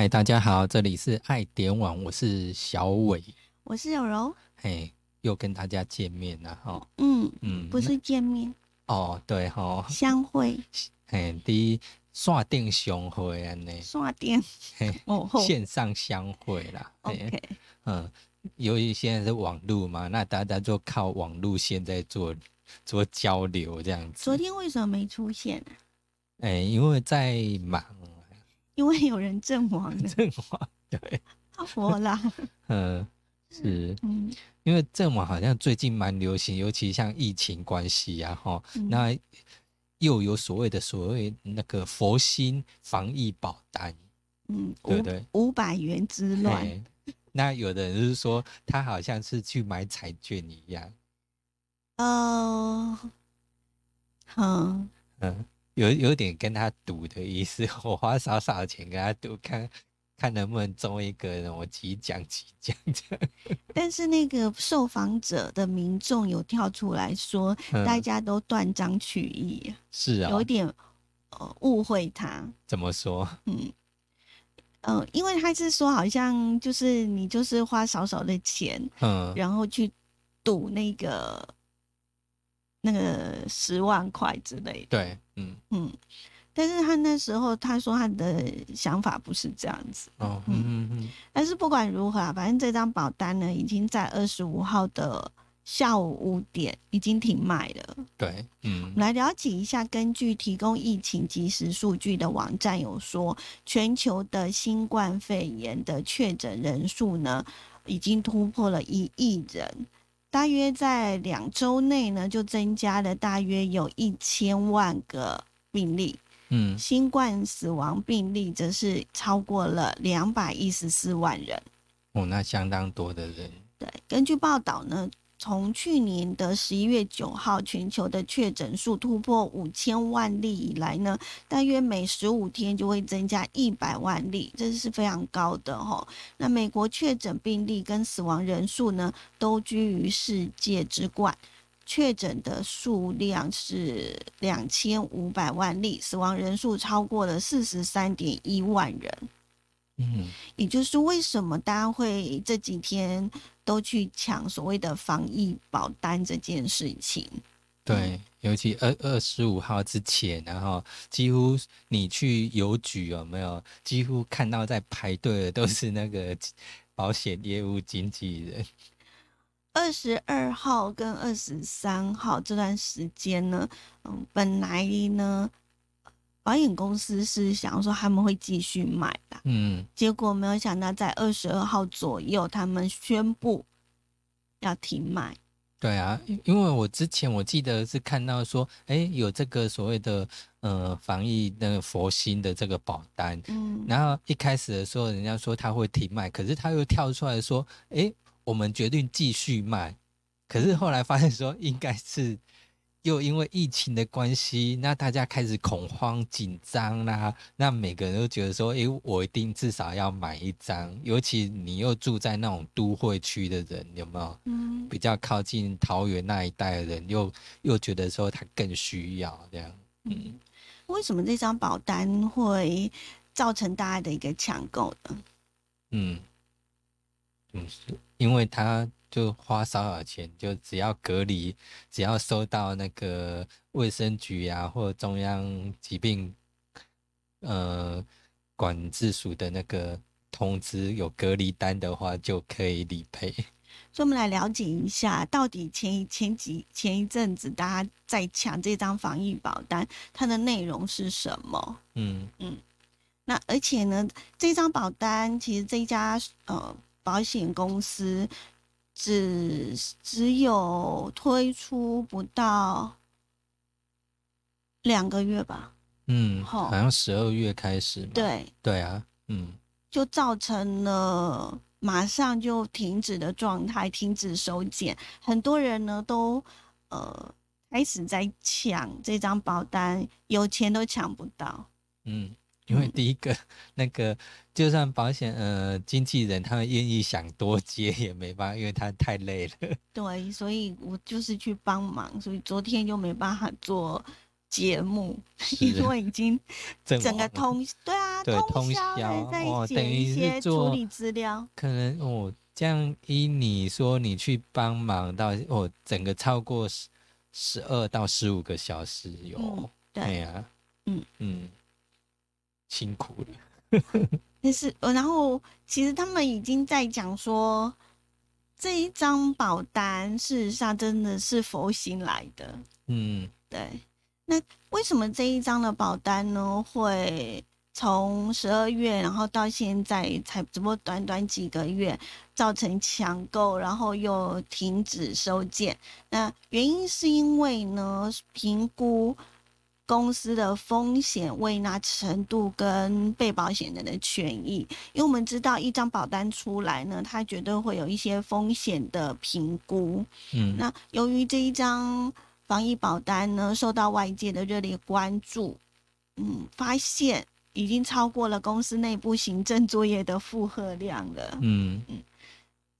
嗨，大家好，这里是爱点网，我是小伟，我是有柔，嘿，又跟大家见面了哈。嗯嗯，不是见面哦，对哈，相会，嘿，第一线定相会安呢，线电，嘿，哦，线上相会啦，OK，嗯，由于现在是网络嘛，那大家就靠网络现在做做交流这样子。昨天为什么没出现？哎，因为在忙。因为有人阵亡了，阵亡对，我啦，嗯，是，嗯，因为阵亡好像最近蛮流行，尤其像疫情关系啊，哈，那又有所谓的所谓那个佛心防疫保单，嗯，对对？五百元之乱，那有的人是说他好像是去买彩券一样，哦，好，嗯。有有点跟他赌的意思，我花少少钱跟他赌，看看能不能中一个我几奖几奖这样。但是那个受访者的民众有跳出来说，大家都断章取义，是啊，有点呃误会他。怎么说？嗯嗯，因为他是说，好像就是你就是花少少的钱，嗯，然后去赌那个。那个十万块之类的，对，嗯。嗯，但是他那时候他说他的想法不是这样子，哦，嗯嗯嗯，但是不管如何啊，反正这张保单呢，已经在二十五号的下午五点已经停卖了，对，嗯，来了解一下，根据提供疫情即时数据的网站有说，全球的新冠肺炎的确诊人数呢，已经突破了一亿人。大约在两周内呢，就增加了大约有一千万个病例。嗯，新冠死亡病例则是超过了两百一十四万人。哦，那相当多的人。对，根据报道呢。从去年的十一月九号，全球的确诊数突破五千万例以来呢，大约每十五天就会增加一百万例，这是非常高的哈。那美国确诊病例跟死亡人数呢，都居于世界之冠，确诊的数量是两千五百万例，死亡人数超过了四十三点一万人。嗯，也就是为什么大家会这几天都去抢所谓的防疫保单这件事情？对，尤其二二十五号之前，然后几乎你去邮局有没有？几乎看到在排队的都是那个 保险业务经纪人。二十二号跟二十三号这段时间呢，嗯，本来呢。保险公司是想说他们会继续卖的，嗯，结果没有想到在二十二号左右，他们宣布要停卖。对啊，因为我之前我记得是看到说，哎，有这个所谓的呃防疫那个佛心的这个保单，嗯，然后一开始的时候，人家说他会停卖，可是他又跳出来说，哎，我们决定继续卖，可是后来发现说应该是。又因为疫情的关系，那大家开始恐慌紧张啦。那每个人都觉得说：“诶，我一定至少要买一张。”尤其你又住在那种都会区的人，有没有？嗯，比较靠近桃园那一带的人，又又觉得说他更需要这样。嗯，为什么这张保单会造成大家的一个抢购呢？嗯，嗯，是因为他。就花少少钱，就只要隔离，只要收到那个卫生局啊，或中央疾病呃管制署的那个通知，有隔离单的话，就可以理赔。所以，我们来了解一下，到底前前几前一阵子大家在抢这张防疫保单，它的内容是什么？嗯嗯。那而且呢，这张保单其实这一家呃保险公司。只只有推出不到两个月吧，嗯，好像十二月开始，对。对啊，嗯，就造成了马上就停止的状态，停止收件，很多人呢都呃开始在抢这张保单，有钱都抢不到，嗯。因为第一个，那个就算保险呃经纪人他们愿意想多接也没办法，因为他太累了。对，所以我就是去帮忙，所以昨天就没办法做节目，因为已经整个通对啊，通宵哦，等一些处理资料。可能哦，这样依你说，你去帮忙到哦，整个超过十十二到十五个小时有，对呀，嗯嗯，辛苦了。但是，然后其实他们已经在讲说，这一张保单事实上真的是佛心来的。嗯，对。那为什么这一张的保单呢，会从十二月，然后到现在才只不过短短几个月，造成抢购，然后又停止收件？那原因是因为呢，评估。公司的风险未纳程度跟被保险人的权益，因为我们知道一张保单出来呢，它绝对会有一些风险的评估。嗯，那由于这一张防疫保单呢，受到外界的热烈关注，嗯，发现已经超过了公司内部行政作业的负荷量了。嗯嗯，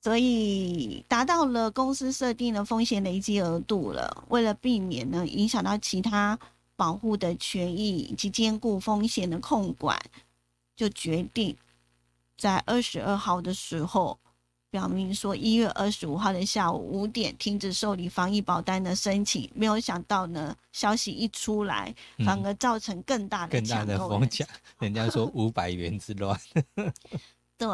所以达到了公司设定的风险累积额度了。为了避免呢影响到其他。保护的权益以及兼顾风险的控管，就决定在二十二号的时候，表明说一月二十五号的下午五点停止受理防疫保单的申请。没有想到呢，消息一出来，反而造成更大的更大的疯抢。人家说 五百元之乱。对，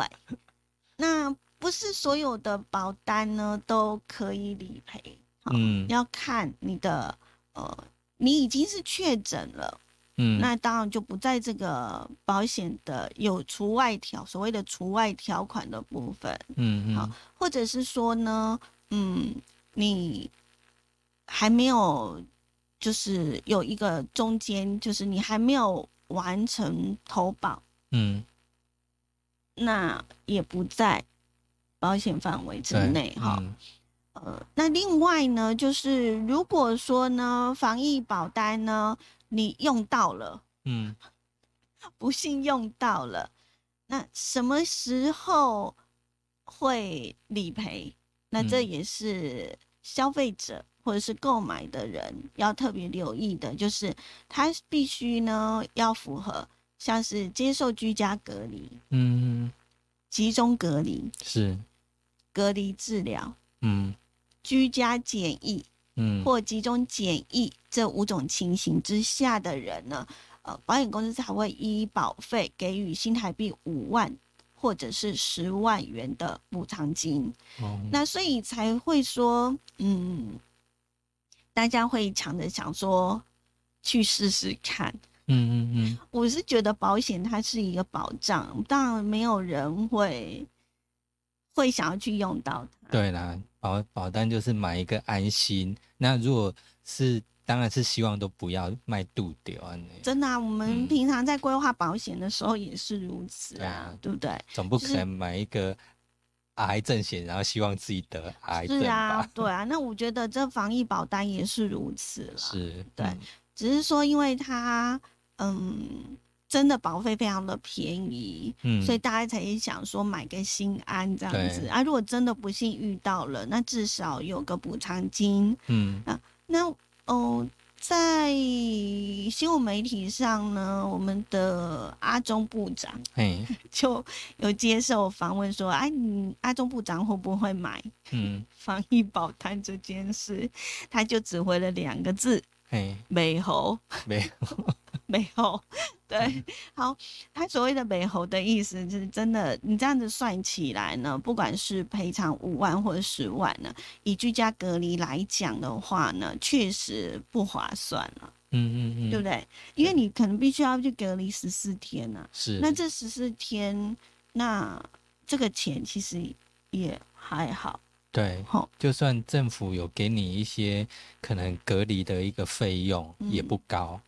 那不是所有的保单呢都可以理赔。嗯，要看你的呃。你已经是确诊了，嗯，那当然就不在这个保险的有除外条，所谓的除外条款的部分，嗯嗯，好，或者是说呢，嗯，你还没有，就是有一个中间，就是你还没有完成投保，嗯，那也不在保险范围之内，哈。呃，那另外呢，就是如果说呢，防疫保单呢，你用到了，嗯，不幸用到了，那什么时候会理赔？那这也是消费者或者是购买的人要特别留意的，就是他必须呢要符合像是接受居家隔离，嗯，集中隔离是隔离治疗，嗯。居家检疫，嗯，或集中检疫这五种情形之下的人呢，呃，保险公司才会依保费给予新台币五万或者是十万元的补偿金。哦，那所以才会说，嗯，大家会抢着想说去试试看。嗯嗯嗯，我是觉得保险它是一个保障，当然没有人会会想要去用到它。对啦。保保单就是买一个安心。那如果是，当然是希望都不要卖度掉啊。真的啊，我们平常在规划保险的时候也是如此啊，对不对？总不可能买一个癌症险，然后希望自己得癌症是啊，对啊。那我觉得这防疫保单也是如此了。是，对，只是说因为它，嗯。真的保费非常的便宜，嗯，所以大家才想说买个心安这样子啊。如果真的不幸遇到了，那至少有个补偿金，嗯啊。那哦，在新闻媒体上呢，我们的阿中部长 就有接受访问说：“哎，你阿中部长会不会买嗯 防疫保单这件事？”他就只回了两个字：“美猴，美猴。” 美猴，对，好，他所谓的美猴的意思就是真的，你这样子算起来呢，不管是赔偿五万或者十万呢，以居家隔离来讲的话呢，确实不划算了。嗯嗯嗯，对不对？因为你可能必须要去隔离十四天呢。是。那这十四天，那这个钱其实也还好。对。好，就算政府有给你一些可能隔离的一个费用，也不高。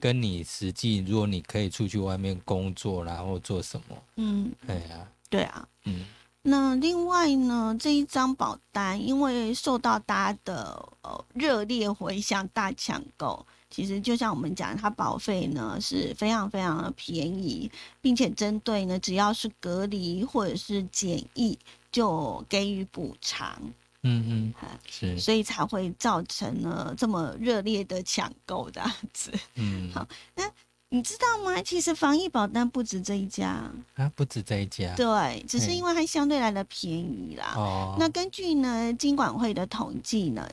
跟你实际，如果你可以出去外面工作，然后做什么？嗯，对啊，对啊，嗯。那另外呢，这一张保单因为受到大家的呃热烈回响、大抢购，其实就像我们讲，它保费呢是非常非常的便宜，并且针对呢只要是隔离或者是检疫，就给予补偿。嗯嗯，是，所以才会造成了这么热烈的抢购这样子。嗯，好，那你知道吗？其实防疫保单不止这一家啊，不止这一家。对，只是因为它相对来的便宜啦。哦。那根据呢金管会的统计呢，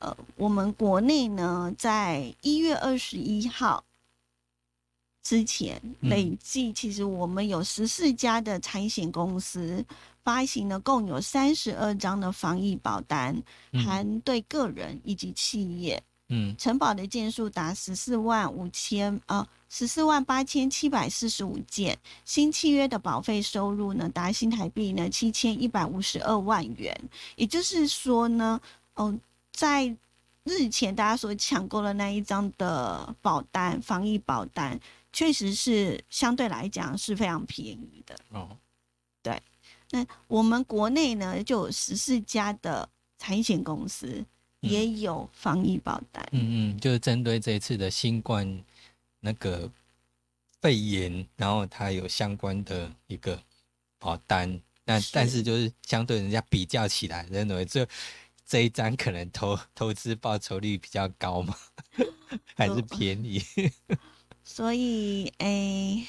呃，我们国内呢在一月二十一号之前累计，其实我们有十四家的产险公司发行了共有三十二张的防疫保单，含对个人以及企业。嗯，承保的件数达十四万五千啊，十四万八千七百四十五件，新契约的保费收入呢达新台币呢七千一百五十二万元。也就是说呢，哦，在日前大家所抢购的那一张的保单，防疫保单，确实是相对来讲是非常便宜的哦。对，那我们国内呢就有十四家的产险公司。也有防疫保单，嗯嗯，就是针对这一次的新冠那个肺炎，然后它有相关的一个保单，那但是就是相对人家比较起来，认为这这一张可能投投资报酬率比较高嘛，还是便宜？所以，哎。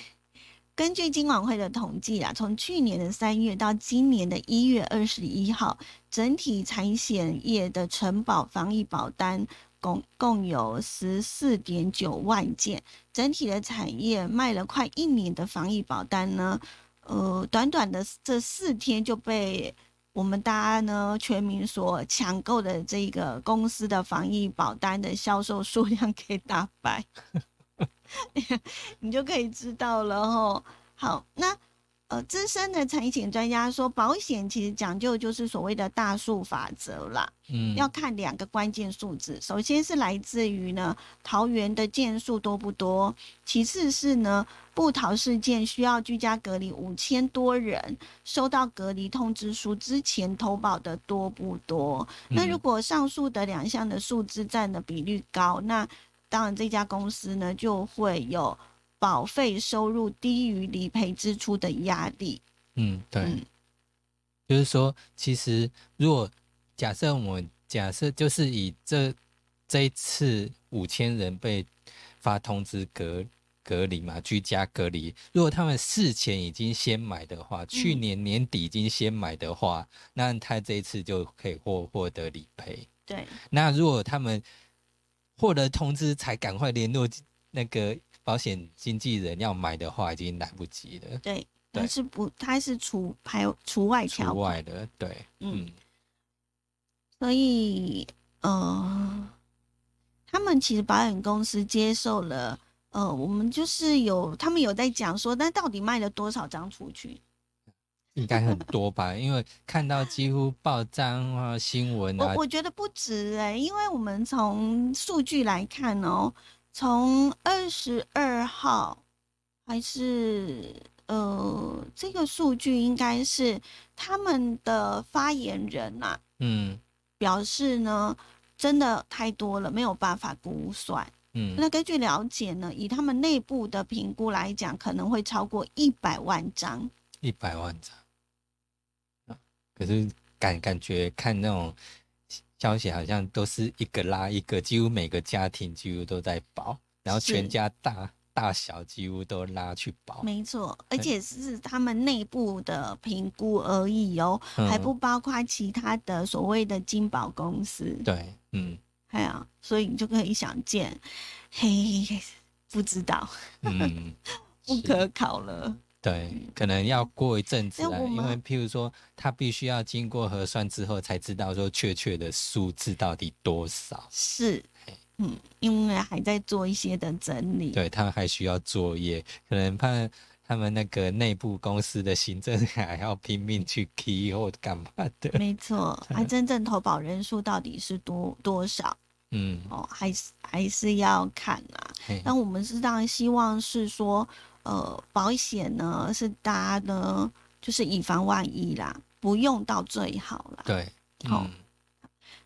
根据金管会的统计啊，从去年的三月到今年的一月二十一号，整体产险业的承保防疫保单共共有十四点九万件，整体的产业卖了快一年的防疫保单呢，呃，短短的这四天就被我们大家呢全民所抢购的这个公司的防疫保单的销售数量 给打败。你就可以知道了吼。好，那呃，资深的财险专家说，保险其实讲究就是所谓的大数法则啦。嗯，要看两个关键数字，首先是来自于呢桃园的件数多不多，其次是呢不桃事件需要居家隔离五千多人，收到隔离通知书之前投保的多不多？那如果上述的两项的数字占的比率高，那当然，这家公司呢就会有保费收入低于理赔支出的压力。嗯，对，就是说，其实如果假设我们假设就是以这这一次五千人被发通知隔隔离嘛，居家隔离，如果他们事前已经先买的话，去年年底已经先买的话，那他这一次就可以获获得理赔。对，那如果他们获得通知才赶快联络那个保险经纪人要买的话，已经来不及了。对，但是不，它是除排除外条除外的，对，嗯。所以，呃，他们其实保险公司接受了，呃，我们就是有他们有在讲说，那到底卖了多少张出去？应该很多吧，因为看到几乎报章啊、新闻啊，我我觉得不止哎，因为我们从数据来看哦，从二十二号还是呃，这个数据应该是他们的发言人呐，嗯，表示呢，真的太多了，没有办法估算，嗯，那根据了解呢，以他们内部的评估来讲，可能会超过一百万张，一百万张。可是感感觉看那种消息，好像都是一个拉一个，几乎每个家庭几乎都在保，然后全家大大小几乎都拉去保。没错，而且是他们内部的评估而已哦，还不包括其他的所谓的金保公司。对，嗯，哎呀，所以你就可以想见，嘿，不知道，嗯，不可考了。对，可能要过一阵子啊，因为譬如说，他必须要经过核算之后，才知道说确切的数字到底多少。是，嗯，因为还在做一些的整理。对他们还需要作业，可能怕他们那个内部公司的行政还要拼命去 key 或干嘛的。没错，还 真正投保人数到底是多多少？嗯，哦，还是还是要看啊。那我们是当然希望是说。呃，保险呢是大家呢，就是以防万一啦，不用到最好啦。对，好。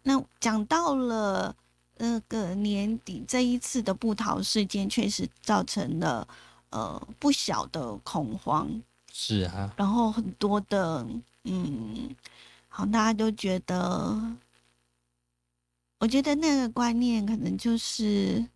那讲到了那个年底，这一次的不逃事件确实造成了呃不小的恐慌。是啊。然后很多的嗯，好，大家都觉得，我觉得那个观念可能就是。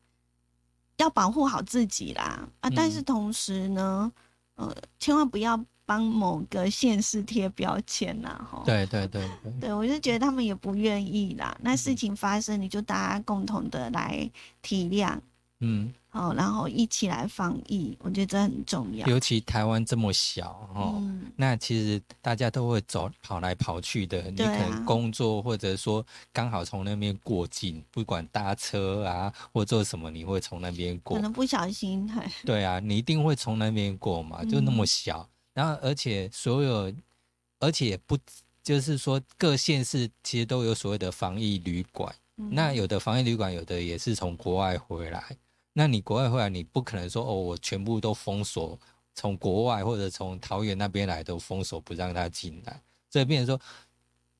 要保护好自己啦啊！但是同时呢，呃，千万不要帮某个县市贴标签啦，哈。对对对对，对我就觉得他们也不愿意啦。那事情发生，你就大家共同的来体谅。嗯，好，然后一起来防疫，我觉得这很重要。尤其台湾这么小，哦，那其实大家都会走跑来跑去的。你可能工作或者说刚好从那边过境，不管搭车啊或做什么，你会从那边过。可能不小心。对啊，你一定会从那边过嘛，就那么小。然后而且所有，而且不就是说各县市其实都有所谓的防疫旅馆。那有的防疫旅馆，有的也是从国外回来。那你国外回来，你不可能说哦，我全部都封锁，从国外或者从桃园那边来都封锁，不让他进来。所以变成说，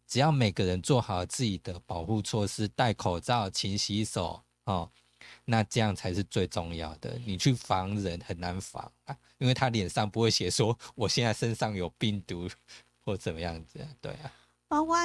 只要每个人做好自己的保护措施，戴口罩、勤洗手，哦，那这样才是最重要的。你去防人很难防啊，因为他脸上不会写说我现在身上有病毒 或怎么样子，对啊。包括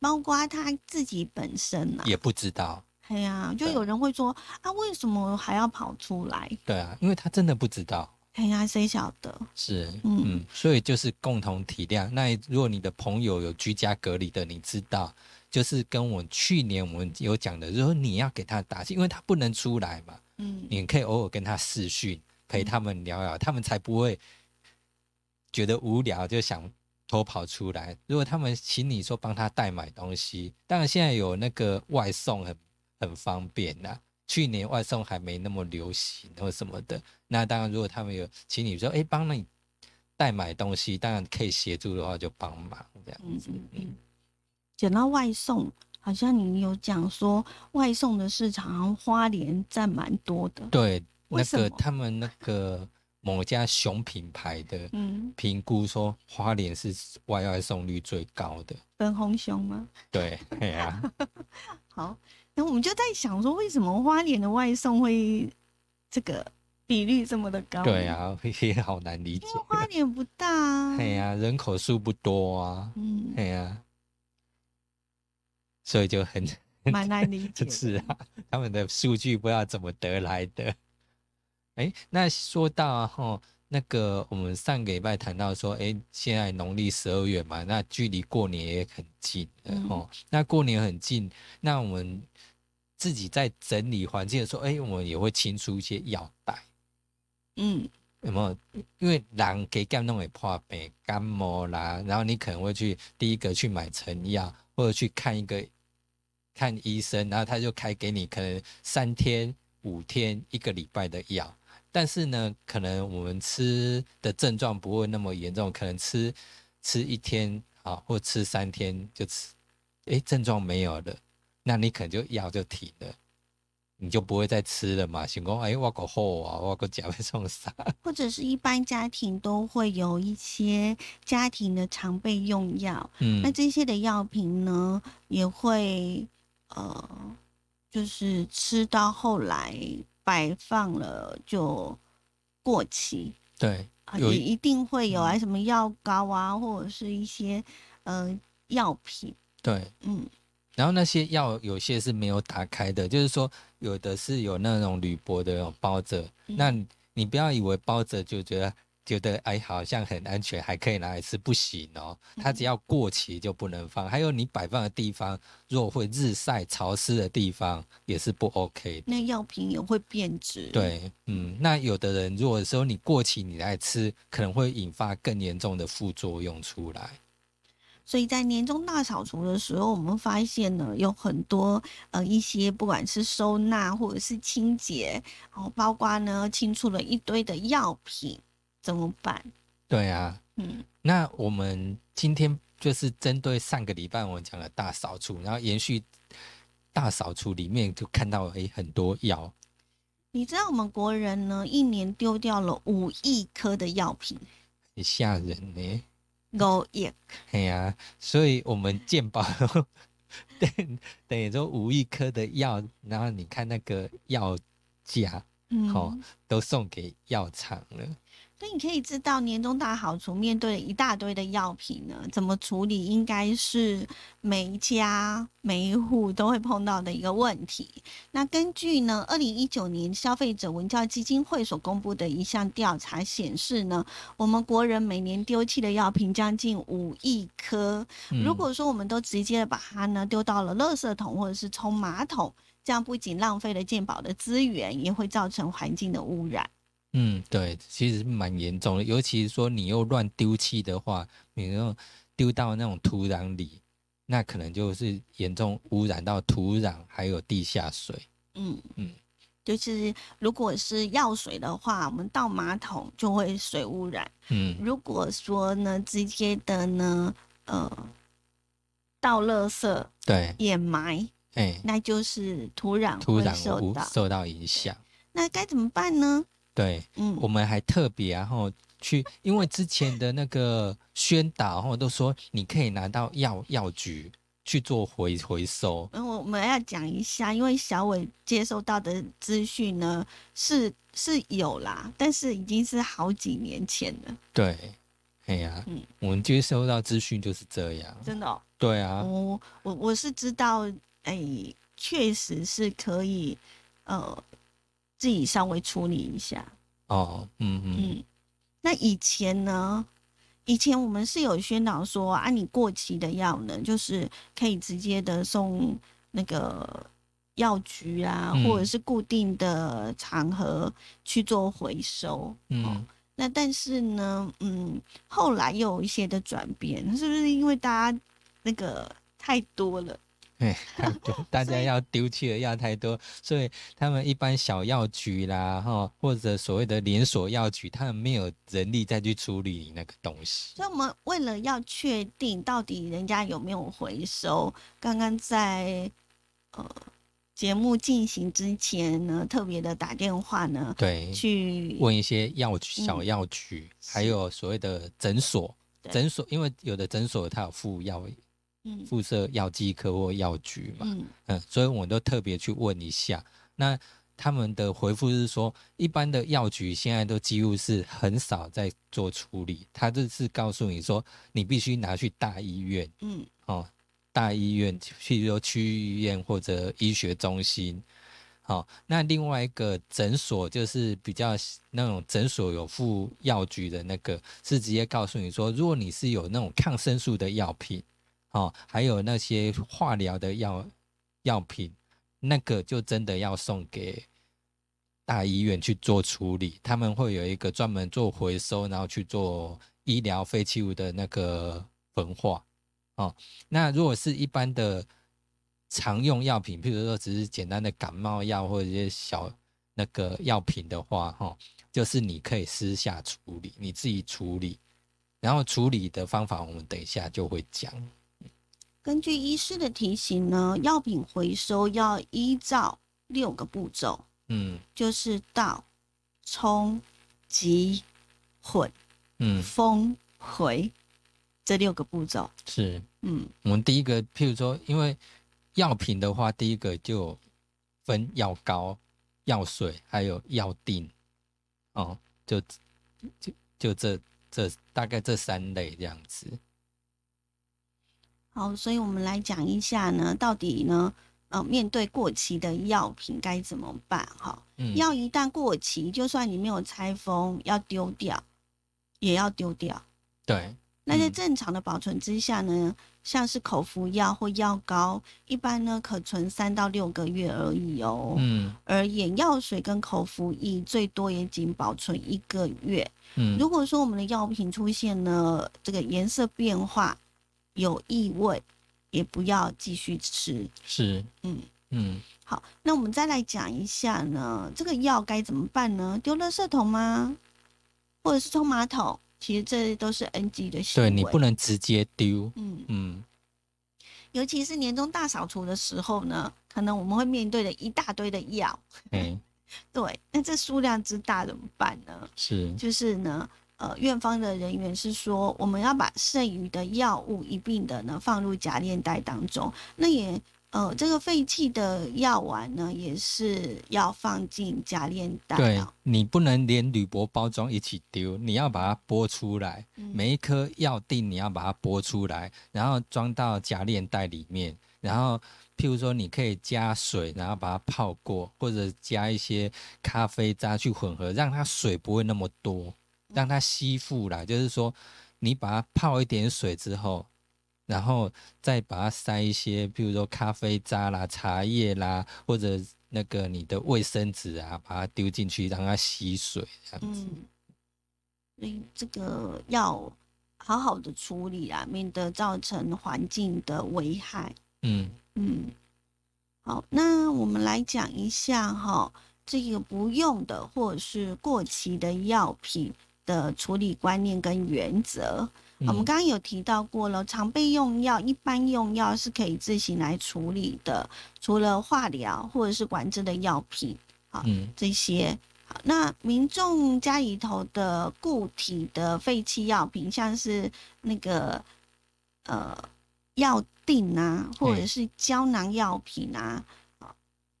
包括他自己本身啊，也不知道。对呀，就有人会说啊，为什么还要跑出来？对啊，因为他真的不知道。哎呀，谁晓得？是，嗯，所以就是共同体谅。那如果你的朋友有居家隔离的，你知道，就是跟我去年我们有讲的，就是说你要给他打气，因为他不能出来嘛。嗯，你可以偶尔跟他视讯，陪他们聊聊，他们才不会觉得无聊就想偷跑出来。如果他们请你说帮他代买东西，当然现在有那个外送很。很方便呐，去年外送还没那么流行或什么的。那当然，如果他们有请你说，哎，帮你代买东西，当然可以协助的话，就帮忙这样子。嗯，讲到外送，好像你有讲说，外送的市场花莲占蛮多的。对，那个他们那个某家熊品牌的评估说，花莲是外外送率最高的。粉红熊吗？对，对呀。好。那我们就在想说，为什么花莲的外送会这个比率这么的高？对啊，也好难理解。因为花莲不大，哎呀，人口数不多啊，嗯，哎呀，所以就很蛮难理解。是啊，他们的数据不知道怎么得来的。哎，那说到哈，那个我们上个礼拜谈到说，哎，现在农历十二月嘛，那距离过年也很近了哈。那过年很近，那我们。自己在整理环境的时候，哎，我们也会清出一些药袋。嗯，有没有？因为人给感弄也破病、感冒啦，然后你可能会去第一个去买成药，或者去看一个看医生，然后他就开给你可能三天、五天、一个礼拜的药。但是呢，可能我们吃的症状不会那么严重，可能吃吃一天啊，或吃三天就吃，哎，症状没有了。那你可能就药就停了，你就不会再吃了嘛？想讲哎，我个好啊，我个脚会送啥？或者是一般家庭都会有一些家庭的常备用药，嗯，那这些的药品呢，也会呃，就是吃到后来摆放了就过期，对，也一定会有啊，什么药膏啊，或者是一些呃药品，对，嗯。然后那些药有些是没有打开的，就是说有的是有那种铝箔的包着，那你不要以为包着就觉得觉得哎好像很安全，还可以拿来吃，不行哦，它只要过期就不能放。还有你摆放的地方，如果会日晒潮湿的地方也是不 OK。那药品也会变质。对，嗯，那有的人如果说你过期你来吃，可能会引发更严重的副作用出来。所以在年终大扫除的时候，我们发现呢，有很多呃一些不管是收纳或者是清洁，然后包括呢清出了一堆的药品，怎么办？对啊，嗯，那我们今天就是针对上个礼拜我们讲的大扫除，然后延续大扫除里面就看到诶很多药。你知道我们国人呢一年丢掉了五亿颗的药品，很吓人呢。五亿，哎呀，所以我们健保等 等于说五亿颗的药，然后你看那个药价，好，都送给药厂了。所以你可以知道，年终大好处面对了一大堆的药品呢，怎么处理，应该是每一家每一户都会碰到的一个问题。那根据呢，二零一九年消费者文教基金会所公布的一项调查显示呢，我们国人每年丢弃的药品将近五亿颗。如果说我们都直接把它呢丢到了垃圾桶或者是冲马桶，这样不仅浪费了健保的资源，也会造成环境的污染。嗯，对，其实蛮严重的，尤其是说你又乱丢弃的话，你又丢到那种土壤里，那可能就是严重污染到土壤还有地下水。嗯嗯，就是如果是药水的话，我们倒马桶就会水污染。嗯，如果说呢，直接的呢，呃，倒垃圾，对，掩埋，哎，那就是土壤土壤受到受到影响。那该怎么办呢？对，嗯，我们还特别然后去，因为之前的那个宣导，然后都说你可以拿到药药局去做回回收。嗯，我们要讲一下，因为小伟接收到的资讯呢是是有啦，但是已经是好几年前了。对，哎呀，嗯，我们接收到资讯就是这样，真的。对啊，我我我是知道，哎，确实是可以，呃。自己稍微处理一下哦，嗯嗯，那以前呢？以前我们是有宣导说啊，你过期的药呢，就是可以直接的送那个药局啊，或者是固定的场合去做回收。嗯，那但是呢，嗯，后来又有一些的转变，是不是因为大家那个太多了？对，大家要丢弃的药太多，所以他们一般小药局啦，哈，或者所谓的连锁药局，他们没有人力再去处理那个东西。所以，我们为了要确定到底人家有没有回收，刚刚在呃节目进行之前呢，特别的打电话呢，对，去问一些药局、小药局，还有所谓的诊所，诊所，因为有的诊所它有附药。附设药剂科或药局嘛，嗯，所以我都特别去问一下。那他们的回复是说，一般的药局现在都几乎是很少在做处理。他这是告诉你说，你必须拿去大医院，嗯，哦，大医院，譬如说区域医院或者医学中心。好，那另外一个诊所就是比较那种诊所有附药局的那个，是直接告诉你说，如果你是有那种抗生素的药品。哦，还有那些化疗的药药品，那个就真的要送给大医院去做处理，他们会有一个专门做回收，然后去做医疗废弃物的那个焚化。哦，那如果是一般的常用药品，譬如说只是简单的感冒药或者一些小那个药品的话，哈，就是你可以私下处理，你自己处理，然后处理的方法我们等一下就会讲。根据医师的提醒呢，药品回收要依照六个步骤，嗯，就是倒、冲、集、混、嗯、封、回这六个步骤。是，嗯，我们第一个，譬如说，因为药品的话，第一个就分药膏、药水，还有药锭，哦，就就就这这大概这三类这样子。好，所以我们来讲一下呢，到底呢，呃，面对过期的药品该怎么办？哈，药一旦过期，就算你没有拆封，要丢掉，也要丢掉。对。那在正常的保存之下呢，像是口服药或药膏，一般呢可存三到六个月而已哦。嗯。而眼药水跟口服液最多也仅保存一个月。嗯。如果说我们的药品出现了这个颜色变化，有异味，也不要继续吃。是，嗯嗯。好，那我们再来讲一下呢，这个药该怎么办呢？丢垃圾桶吗？或者是冲马桶？其实这都是 NG 的行为。对你不能直接丢。嗯嗯。尤其是年终大扫除的时候呢，可能我们会面对的一大堆的药。嗯。对，那这数量之大怎么办呢？是。就是呢。呃，院方的人员是说，我们要把剩余的药物一并的呢放入夹链袋当中。那也呃，这个废弃的药丸呢，也是要放进夹链袋。对，你不能连铝箔包装一起丢，你要把它剥出来，每一颗药锭你要把它剥出来，然后装到夹链袋里面。然后，譬如说，你可以加水，然后把它泡过，或者加一些咖啡渣去混合，让它水不会那么多，让它吸附啦。就是说，你把它泡一点水之后。然后再把它塞一些，比如说咖啡渣啦、茶叶啦，或者那个你的卫生纸啊，把它丢进去，让它吸水这样子。所以这个要好好的处理啊，免得造成环境的危害。嗯嗯。好，那我们来讲一下哈，这个不用的或者是过期的药品的处理观念跟原则。我们刚刚有提到过了，常备用药、一般用药是可以自行来处理的，除了化疗或者是管制的药品，好，这些好。那民众家里头的固体的废弃药品，像是那个呃药锭啊，或者是胶囊药品啊，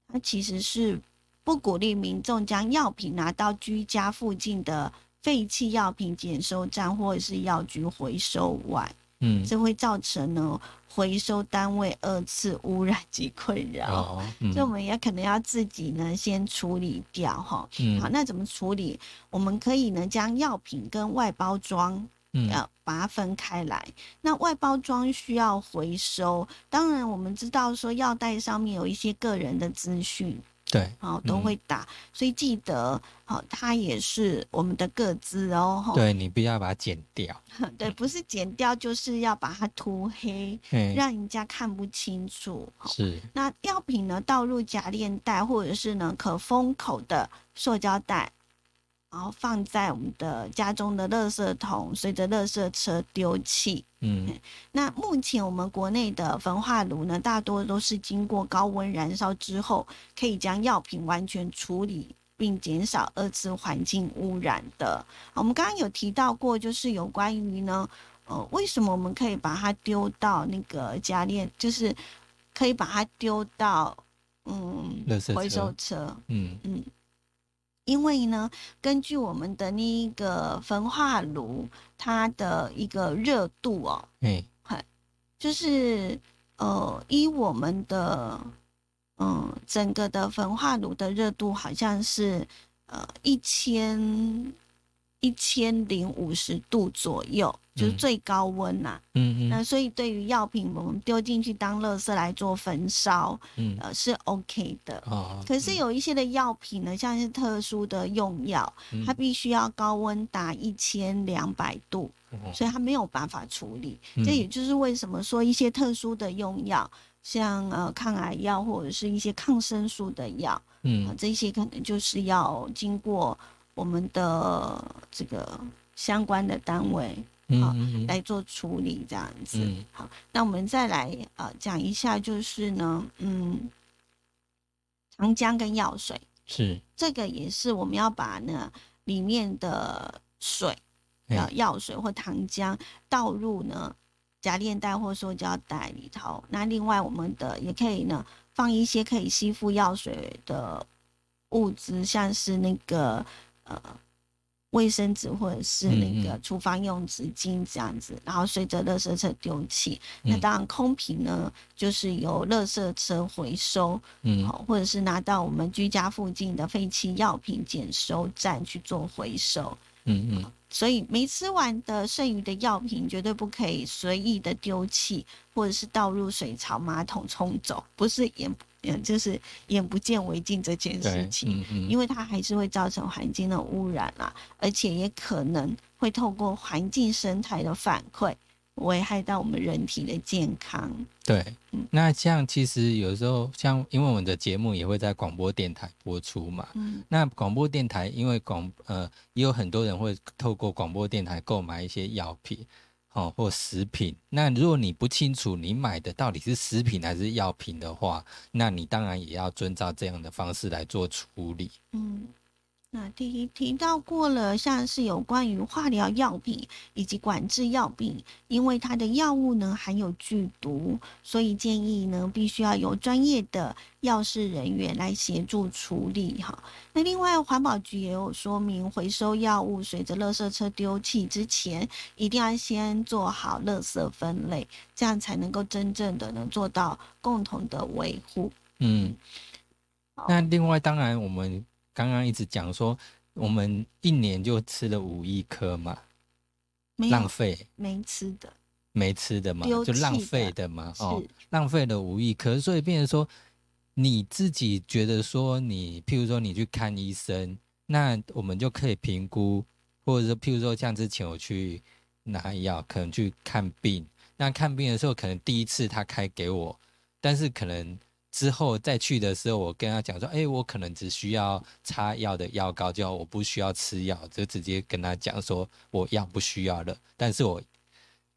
它其实是不鼓励民众将药品拿到居家附近的。废弃药品检收站或者是药局回收外，嗯，这会造成呢回收单位二次污染及困扰，所以我们也可能要自己呢先处理掉哈。嗯好，那怎么处理？我们可以呢将药品跟外包装，嗯，要把它分开来。那外包装需要回收，当然我们知道说药袋上面有一些个人的资讯。对，好都会打，所以记得，好，它也是我们的个资哦。对你不要把它剪掉。对，不是剪掉，就是要把它涂黑，让人家看不清楚。是。那药品呢，倒入夹链袋或者是呢可封口的塑胶袋。然后放在我们的家中的垃圾桶，随着垃圾车丢弃。嗯，那目前我们国内的焚化炉呢，大多都是经过高温燃烧之后，可以将药品完全处理，并减少二次环境污染的。我们刚刚有提到过，就是有关于呢，呃，为什么我们可以把它丢到那个家电，就是可以把它丢到嗯，回收车。嗯嗯。因为呢，根据我们的那个焚化炉，它的一个热度哦，嗯，就是呃，依我们的嗯整个的焚化炉的热度好像是呃一千。一千零五十度左右，就是最高温呐。嗯嗯。那所以对于药品，我们丢进去当垃圾来做焚烧，嗯，呃是 OK 的。哦。可是有一些的药品呢，像是特殊的用药，它必须要高温达一千两百度，所以它没有办法处理。这也就是为什么说一些特殊的用药，像呃抗癌药或者是一些抗生素的药，嗯，这些可能就是要经过。我们的这个相关的单位好来做处理，这样子好。那我们再来呃讲一下，就是呢，嗯，糖浆跟药水是这个也是我们要把呢里面的水呃药水或糖浆倒入呢夹链袋或塑胶袋里头。那另外我们的也可以呢放一些可以吸附药水的物质，像是那个。呃，卫生纸或者是那个厨房用纸巾这样子，然后随着垃圾车丢弃。那当然，空瓶呢，就是由垃圾车回收，嗯，好，或者是拿到我们居家附近的废弃药品检收站去做回收。嗯嗯。所以没吃完的剩余的药品绝对不可以随意的丢弃，或者是倒入水槽、马桶冲走，不是眼嗯就是眼不见为净这件事情，因为它还是会造成环境的污染啦，而且也可能会透过环境生态的反馈。危害到我们人体的健康。对，那像其实有时候像，因为我们的节目也会在广播电台播出嘛。嗯。那广播电台，因为广呃也有很多人会透过广播电台购买一些药品，哦或食品。那如果你不清楚你买的到底是食品还是药品的话，那你当然也要遵照这样的方式来做处理。嗯。那提提到过了，像是有关于化疗药品以及管制药品，因为它的药物呢含有剧毒，所以建议呢必须要有专业的药事人员来协助处理哈。那另外环保局也有说明，回收药物随着垃圾车丢弃之前，一定要先做好垃圾分类，这样才能够真正的能做到共同的维护。嗯，那另外当然我们。刚刚一直讲说，我们一年就吃了五亿颗嘛，浪费。没吃的，没吃的嘛，就浪费的嘛，哦，浪费了五亿颗，所以变成说，你自己觉得说，你譬如说你去看医生，那我们就可以评估，或者说譬如说像之前我去拿药，可能去看病，那看病的时候可能第一次他开给我，但是可能。之后再去的时候，我跟他讲说：“哎，我可能只需要擦药的药膏，就我不需要吃药，就直接跟他讲说我药不需要了，但是我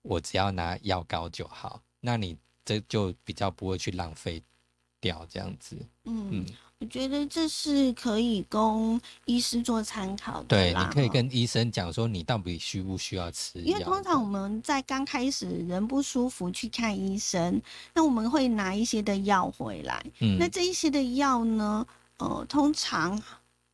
我只要拿药膏就好。那你这就比较不会去浪费掉这样子。”嗯。我觉得这是可以供医师做参考的。对，你可以跟医生讲说，你到底需不需要吃因为通常我们在刚开始人不舒服去看医生，那我们会拿一些的药回来。嗯，那这一些的药呢，呃，通常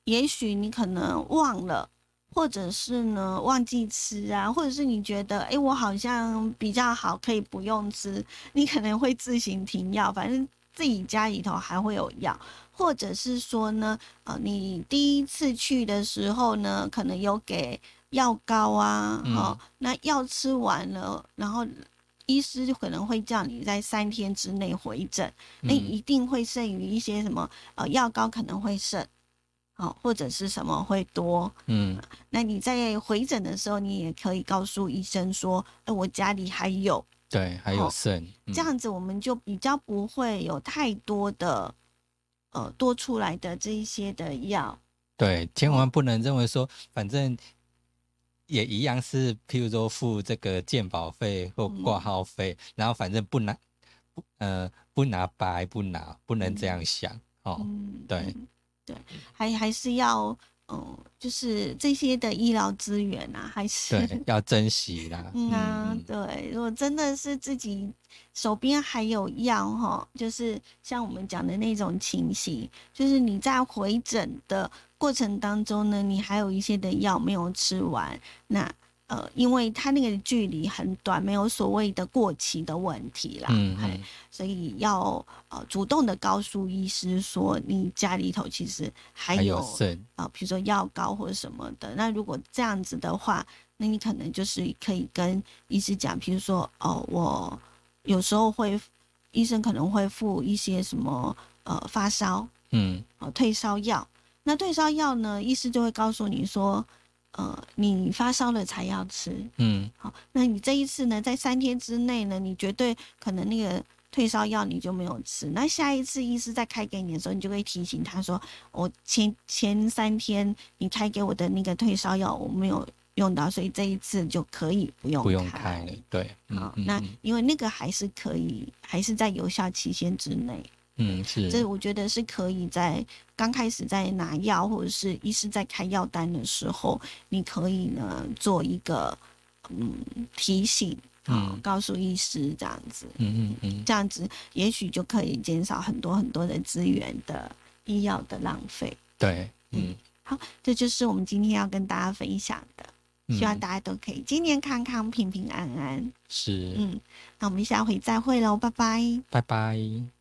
也许你可能忘了，或者是呢忘记吃啊，或者是你觉得哎，我好像比较好，可以不用吃，你可能会自行停药。反正自己家里头还会有药。或者是说呢，呃，你第一次去的时候呢，可能有给药膏啊，哦，那药吃完了，然后医师就可能会叫你在三天之内回诊，那一定会剩余一些什么，呃，药膏可能会剩，好，或者是什么会多，嗯，那你在回诊的时候，你也可以告诉医生说，哎，我家里还有，对，还有剩，这样子我们就比较不会有太多的。呃，多出来的这一些的药，对，千万不能认为说，反正也一样是，譬如说付这个鉴保费或挂号费，然后反正不拿，不呃不拿白不拿，不能这样想哦。对，对，还还是要。嗯，就是这些的医疗资源啊，还是对要珍惜啦。嗯啊，对，如果真的是自己手边还有药哈，就是像我们讲的那种情形，就是你在回诊的过程当中呢，你还有一些的药没有吃完，那。呃，因为它那个距离很短，没有所谓的过期的问题啦，嗯，所以要呃主动的告诉医师说，你家里头其实还有啊，比如说药膏或者什么的。那如果这样子的话，那你可能就是可以跟医师讲，比如说哦，我有时候会，医生可能会付一些什么呃发烧，嗯，哦退烧药。那退烧药呢，医师就会告诉你说。呃，你发烧了才要吃，嗯，好，那你这一次呢，在三天之内呢，你绝对可能那个退烧药你就没有吃，那下一次医师再开给你的时候，你就会提醒他说，我前前三天你开给我的那个退烧药我没有用到，所以这一次就可以不用不用开，对，好，那因为那个还是可以，还是在有效期限之内。嗯，是，这我觉得是可以在刚开始在拿药或者是医师在开药单的时候，你可以呢做一个嗯提醒啊，告诉医师这样子，嗯嗯嗯，这样子也许就可以减少很多很多的资源的医药的浪费。对，嗯，好，这就是我们今天要跟大家分享的，希望。大家都可以今年康康、平平安安。是，嗯，那我们下回再会喽，拜拜，拜拜。